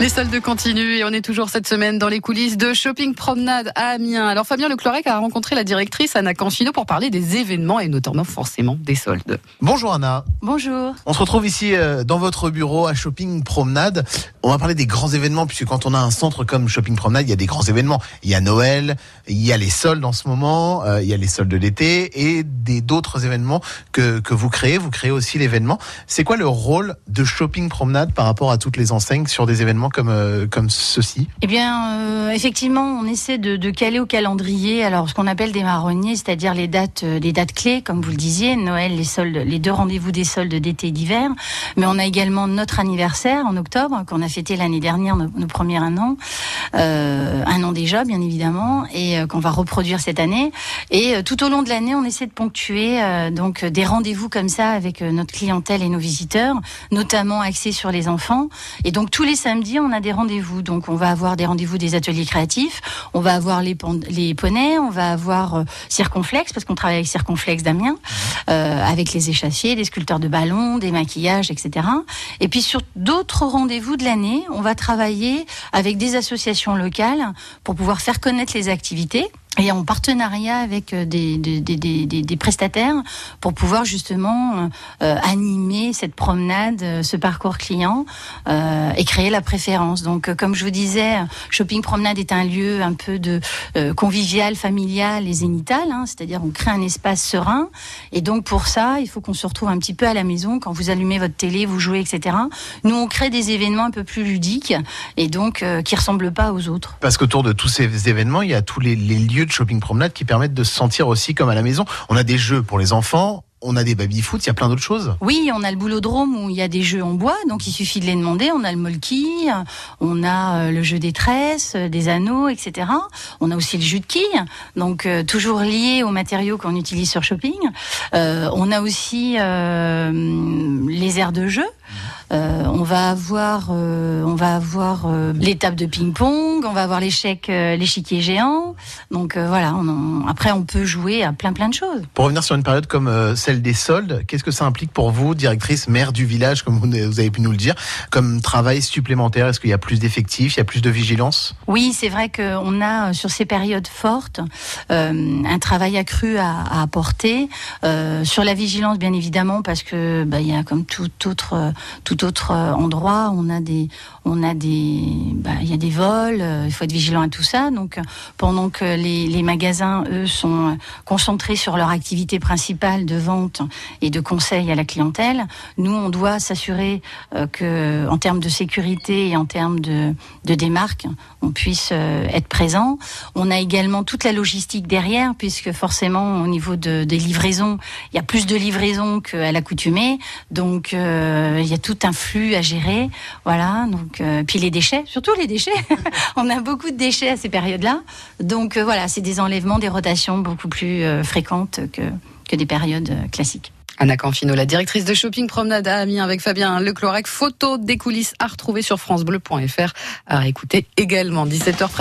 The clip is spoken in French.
Les soldes continuent et on est toujours cette semaine dans les coulisses de Shopping Promenade à Amiens. Alors Fabien Leclerc a rencontré la directrice Anna Canfino pour parler des événements et notamment forcément des soldes. Bonjour Anna. Bonjour. On se retrouve ici euh, dans votre bureau à Shopping Promenade. On va parler des grands événements puisque quand on a un centre comme Shopping Promenade, il y a des grands événements. Il y a Noël, il y a les soldes en ce moment, euh, il y a les soldes de l'été et des d'autres événements que, que vous créez. Vous créez aussi l'événement. C'est quoi le rôle de Shopping Promenade par rapport à toutes les enseignes sur des événements comme, euh, comme ceci Eh bien, euh, effectivement, on essaie de, caler au calendrier alors ce qu'on appelle des marronniers, c'est-à-dire les dates, euh, les dates clés, comme vous le disiez, Noël, les soldes, les deux rendez-vous des soldes d'été et d'hiver. Mais on a également notre anniversaire en octobre qu'on a fêté l'année dernière, nos, premiers un an, un an déjà, bien évidemment, et qu'on va reproduire cette année. Et tout au long de l'année, on essaie de ponctuer donc des rendez-vous comme ça avec notre clientèle et nos visiteurs, notamment axés sur les enfants. Et donc tous les samedis, on a des rendez-vous. Donc on va avoir des rendez-vous des ateliers créatifs, on va avoir les, les poneys, on va avoir euh, Circonflex, parce qu'on travaille avec Circonflex d'Amiens, euh, avec les échassiers, les sculpteurs de ballons, des maquillages, etc. Et puis sur d'autres rendez-vous de l'année, on va travailler avec des associations locales pour pouvoir faire connaître les activités et en partenariat avec des, des, des, des, des prestataires pour pouvoir justement euh, animer cette promenade, ce parcours client euh, et créer la préférence. Donc, comme je vous disais, Shopping Promenade est un lieu un peu de euh, convivial, familial et zénital, hein, c'est-à-dire on crée un espace serein. Et donc pour ça, il faut qu'on se retrouve un petit peu à la maison quand vous allumez votre télé, vous jouez, etc. Nous, on crée des événements un peu plus ludiques et donc qui ressemblent pas aux autres. Parce qu'autour de tous ces événements, il y a tous les, les lieux shopping promenade qui permettent de se sentir aussi comme à la maison. On a des jeux pour les enfants, on a des baby-foot, il y a plein d'autres choses. Oui, on a le boulodrome où il y a des jeux en bois, donc il suffit de les demander. On a le molki, on a le jeu des tresses, des anneaux, etc. On a aussi le jus de quilles, donc euh, toujours lié aux matériaux qu'on utilise sur shopping. Euh, on a aussi euh, les aires de jeu. Euh, on va avoir, euh, on va avoir euh, l'étape de ping-pong, on va avoir l'échec, l'échiquier géant. Donc voilà, on en, après on peut jouer à plein plein de choses. Pour revenir sur une période comme celle des soldes, qu'est-ce que ça implique pour vous, directrice, maire du village, comme vous avez pu nous le dire, comme travail supplémentaire? Est-ce qu'il y a plus d'effectifs, il y a plus de vigilance? Oui, c'est vrai qu'on a sur ces périodes fortes un travail accru à, à apporter sur la vigilance, bien évidemment, parce que bah, il y a comme tout autre tout autre endroit, on a des, on a des, bah, il y a des vols, il faut être vigilant à tout ça. Donc, pendant que les, magasins, eux, sont concentrés sur leur activité principale de vente et de conseil à la clientèle, nous, on doit s'assurer euh, que, en termes de sécurité et en termes de, de démarque, on puisse euh, être présent. On a également toute la logistique derrière, puisque forcément, au niveau de, des livraisons, il y a plus de livraisons qu'à l'accoutumée. Donc, euh, il y a tout un flux à gérer. Voilà. Donc, euh, puis les déchets, surtout les déchets. on a beaucoup de déchets à ces périodes-là. Donc, euh, voilà, c'est des enlèvements, des rotations beaucoup plus euh, fréquentes que, que des périodes classiques. Anna Canfino, la directrice de shopping promenade à Amiens avec Fabien Leclorec. Photo des coulisses à retrouver sur francebleu.fr à écouter également 17h